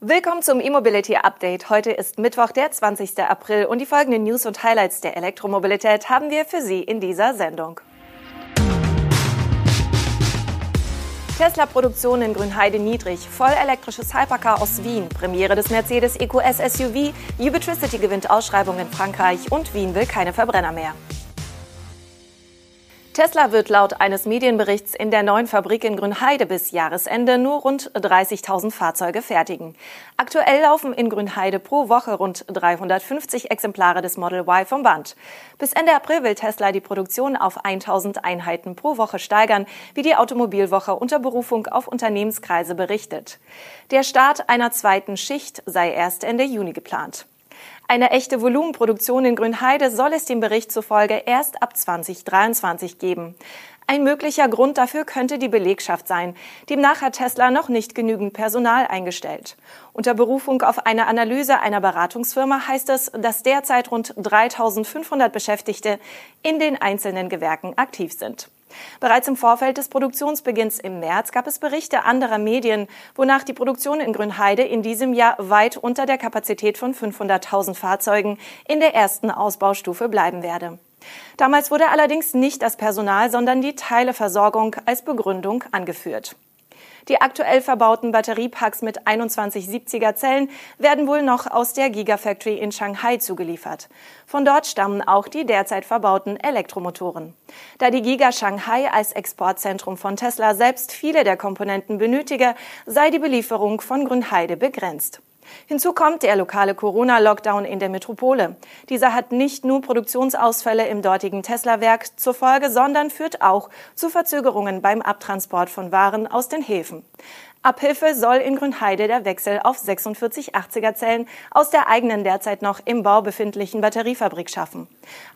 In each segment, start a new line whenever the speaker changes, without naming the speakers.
Willkommen zum E-Mobility Update. Heute ist Mittwoch, der 20. April und die folgenden News und Highlights der Elektromobilität haben wir für Sie in dieser Sendung. Tesla-Produktion in Grünheide niedrig, vollelektrisches Hypercar aus Wien, Premiere des Mercedes EQS SUV, Ubitricity gewinnt Ausschreibung in Frankreich und Wien will keine Verbrenner mehr. Tesla wird laut eines Medienberichts in der neuen Fabrik in Grünheide bis Jahresende nur rund 30.000 Fahrzeuge fertigen. Aktuell laufen in Grünheide pro Woche rund 350 Exemplare des Model Y vom Band. Bis Ende April will Tesla die Produktion auf 1000 Einheiten pro Woche steigern, wie die Automobilwoche unter Berufung auf Unternehmenskreise berichtet. Der Start einer zweiten Schicht sei erst Ende Juni geplant. Eine echte Volumenproduktion in Grünheide soll es dem Bericht zufolge erst ab 2023 geben. Ein möglicher Grund dafür könnte die Belegschaft sein. Demnach hat Tesla noch nicht genügend Personal eingestellt. Unter Berufung auf eine Analyse einer Beratungsfirma heißt es, dass derzeit rund 3500 Beschäftigte in den einzelnen Gewerken aktiv sind. Bereits im Vorfeld des Produktionsbeginns im März gab es Berichte anderer Medien, wonach die Produktion in Grünheide in diesem Jahr weit unter der Kapazität von 500.000 Fahrzeugen in der ersten Ausbaustufe bleiben werde. Damals wurde allerdings nicht das Personal, sondern die Teileversorgung als Begründung angeführt. Die aktuell verbauten Batteriepacks mit 21 70er Zellen werden wohl noch aus der Gigafactory in Shanghai zugeliefert. Von dort stammen auch die derzeit verbauten Elektromotoren. Da die Giga Shanghai als Exportzentrum von Tesla selbst viele der Komponenten benötige, sei die Belieferung von Grünheide begrenzt. Hinzu kommt der lokale Corona-Lockdown in der Metropole. Dieser hat nicht nur Produktionsausfälle im dortigen Tesla-Werk zur Folge, sondern führt auch zu Verzögerungen beim Abtransport von Waren aus den Häfen. Abhilfe soll in Grünheide der Wechsel auf 46 80er Zellen aus der eigenen derzeit noch im Bau befindlichen Batteriefabrik schaffen.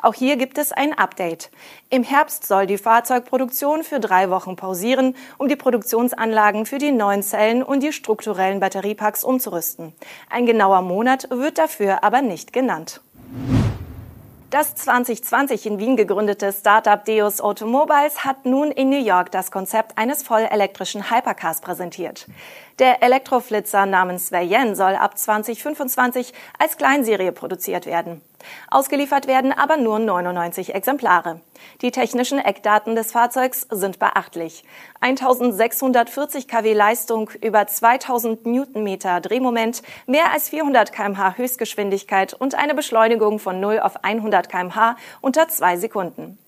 Auch hier gibt es ein Update. Im Herbst soll die Fahrzeugproduktion für drei Wochen pausieren, um die Produktionsanlagen für die neuen Zellen und die strukturellen Batteriepacks umzurüsten. Ein genauer Monat wird dafür aber nicht genannt. Das 2020 in Wien gegründete Startup Deus Automobiles hat nun in New York das Konzept eines vollelektrischen Hypercars präsentiert. Der Elektroflitzer namens Veyen soll ab 2025 als Kleinserie produziert werden. Ausgeliefert werden aber nur 99 Exemplare. Die technischen Eckdaten des Fahrzeugs sind beachtlich. 1640 kW Leistung, über 2000 Newtonmeter Drehmoment, mehr als 400 kmh Höchstgeschwindigkeit und eine Beschleunigung von 0 auf 100 kmh unter zwei Sekunden.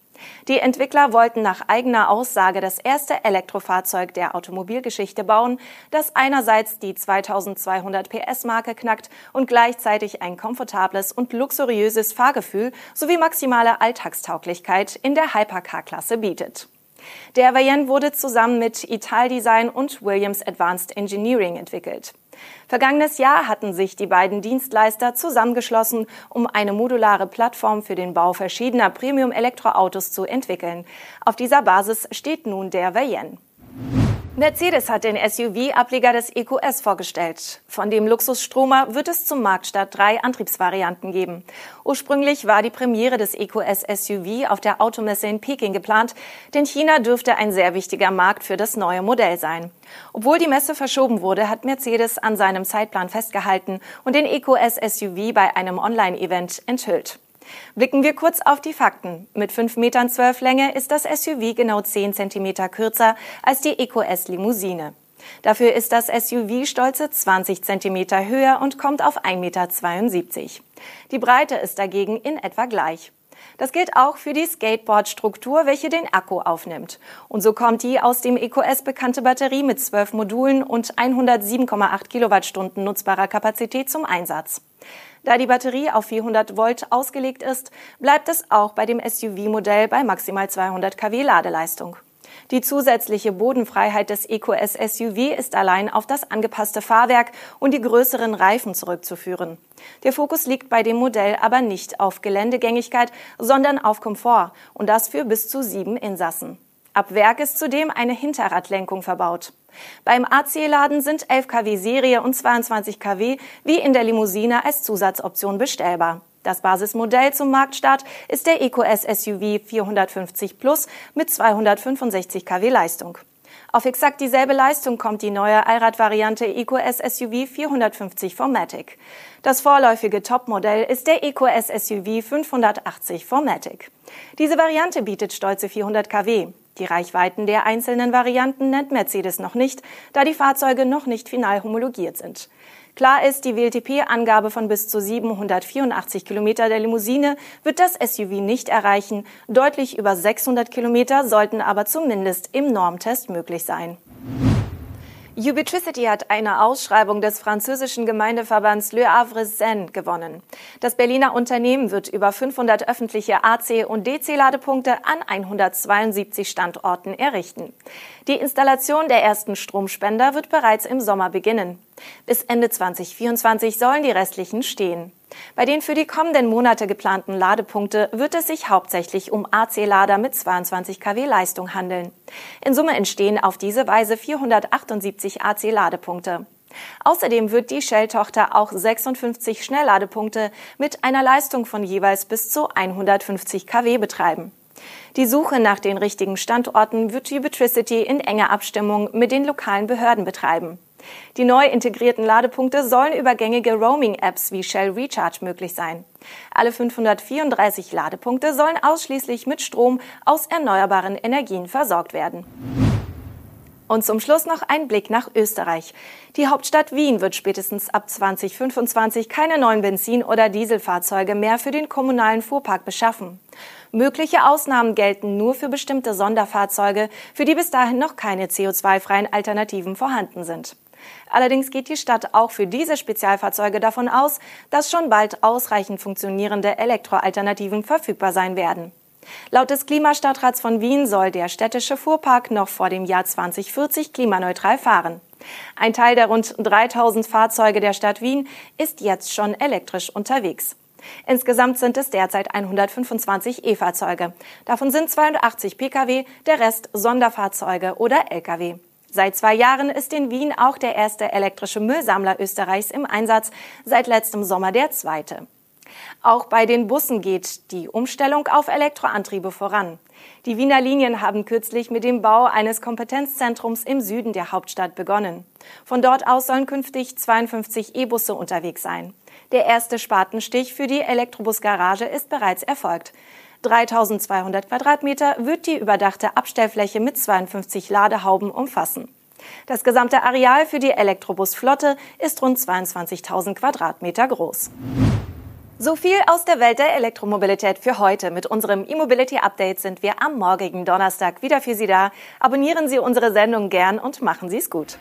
Die Entwickler wollten nach eigener Aussage das erste Elektrofahrzeug der Automobilgeschichte bauen, das einerseits die 2200 PS-Marke knackt und gleichzeitig ein komfortables und luxuriöses Fahrgefühl sowie maximale Alltagstauglichkeit in der Hypercar-Klasse bietet. Der Variant wurde zusammen mit Italdesign und Williams Advanced Engineering entwickelt. Vergangenes Jahr hatten sich die beiden Dienstleister zusammengeschlossen, um eine modulare Plattform für den Bau verschiedener Premium-Elektroautos zu entwickeln. Auf dieser Basis steht nun der Veyenne. Mercedes hat den SUV-Ableger des EQS vorgestellt. Von dem Luxusstromer wird es zum Marktstart drei Antriebsvarianten geben. Ursprünglich war die Premiere des EQS SUV auf der Automesse in Peking geplant, denn China dürfte ein sehr wichtiger Markt für das neue Modell sein. Obwohl die Messe verschoben wurde, hat Mercedes an seinem Zeitplan festgehalten und den EQS SUV bei einem Online-Event enthüllt. Blicken wir kurz auf die Fakten. Mit 5,12 Metern Länge ist das SUV genau 10 Zentimeter kürzer als die EcoS Limousine. Dafür ist das SUV stolze 20 Zentimeter höher und kommt auf 1,72 Meter. Die Breite ist dagegen in etwa gleich. Das gilt auch für die Skateboard-Struktur, welche den Akku aufnimmt. Und so kommt die aus dem EcoS bekannte Batterie mit 12 Modulen und 107,8 Kilowattstunden nutzbarer Kapazität zum Einsatz. Da die Batterie auf 400 Volt ausgelegt ist, bleibt es auch bei dem SUV-Modell bei maximal 200 kW Ladeleistung. Die zusätzliche Bodenfreiheit des EcoS SUV ist allein auf das angepasste Fahrwerk und die größeren Reifen zurückzuführen. Der Fokus liegt bei dem Modell aber nicht auf Geländegängigkeit, sondern auf Komfort und das für bis zu sieben Insassen. Ab Werk ist zudem eine Hinterradlenkung verbaut. Beim AC-Laden sind 11 kW Serie und 22 kW wie in der Limousine als Zusatzoption bestellbar. Das Basismodell zum Marktstart ist der EcoS SUV 450 Plus mit 265 kW Leistung. Auf exakt dieselbe Leistung kommt die neue Allradvariante EcoS SUV 450 Formatic. Das vorläufige Topmodell ist der EcoS SUV 580 Formatic. Diese Variante bietet stolze 400 kW. Die Reichweiten der einzelnen Varianten nennt Mercedes noch nicht, da die Fahrzeuge noch nicht final homologiert sind. Klar ist, die WLTP-Angabe von bis zu 784 Kilometer der Limousine wird das SUV nicht erreichen. Deutlich über 600 Kilometer sollten aber zumindest im Normtest möglich sein. Ubitricity hat eine Ausschreibung des französischen Gemeindeverbands Le Havre Seine gewonnen. Das Berliner Unternehmen wird über 500 öffentliche AC- und DC-Ladepunkte an 172 Standorten errichten. Die Installation der ersten Stromspender wird bereits im Sommer beginnen. Bis Ende 2024 sollen die restlichen stehen. Bei den für die kommenden Monate geplanten Ladepunkte wird es sich hauptsächlich um AC-Lader mit 22 kW Leistung handeln. In Summe entstehen auf diese Weise 478 AC-Ladepunkte. Außerdem wird die Shell-Tochter auch 56 Schnellladepunkte mit einer Leistung von jeweils bis zu 150 kW betreiben. Die Suche nach den richtigen Standorten wird Ubitricity in enger Abstimmung mit den lokalen Behörden betreiben. Die neu integrierten Ladepunkte sollen über gängige Roaming-Apps wie Shell Recharge möglich sein. Alle 534 Ladepunkte sollen ausschließlich mit Strom aus erneuerbaren Energien versorgt werden. Und zum Schluss noch ein Blick nach Österreich. Die Hauptstadt Wien wird spätestens ab 2025 keine neuen Benzin- oder Dieselfahrzeuge mehr für den kommunalen Fuhrpark beschaffen. Mögliche Ausnahmen gelten nur für bestimmte Sonderfahrzeuge, für die bis dahin noch keine CO2-freien Alternativen vorhanden sind. Allerdings geht die Stadt auch für diese Spezialfahrzeuge davon aus, dass schon bald ausreichend funktionierende Elektroalternativen verfügbar sein werden. Laut des Klimastadtrats von Wien soll der städtische Fuhrpark noch vor dem Jahr 2040 klimaneutral fahren. Ein Teil der rund 3000 Fahrzeuge der Stadt Wien ist jetzt schon elektrisch unterwegs. Insgesamt sind es derzeit 125 E-Fahrzeuge. Davon sind 82 Pkw, der Rest Sonderfahrzeuge oder Lkw. Seit zwei Jahren ist in Wien auch der erste elektrische Müllsammler Österreichs im Einsatz, seit letztem Sommer der zweite. Auch bei den Bussen geht die Umstellung auf Elektroantriebe voran. Die Wiener Linien haben kürzlich mit dem Bau eines Kompetenzzentrums im Süden der Hauptstadt begonnen. Von dort aus sollen künftig 52 E-Busse unterwegs sein. Der erste Spatenstich für die Elektrobusgarage ist bereits erfolgt. 3200 Quadratmeter wird die überdachte Abstellfläche mit 52 Ladehauben umfassen. Das gesamte Areal für die Elektrobusflotte ist rund 22.000 Quadratmeter groß. So viel aus der Welt der Elektromobilität für heute. Mit unserem E-Mobility Update sind wir am morgigen Donnerstag wieder für Sie da. Abonnieren Sie unsere Sendung gern und machen Sie es gut.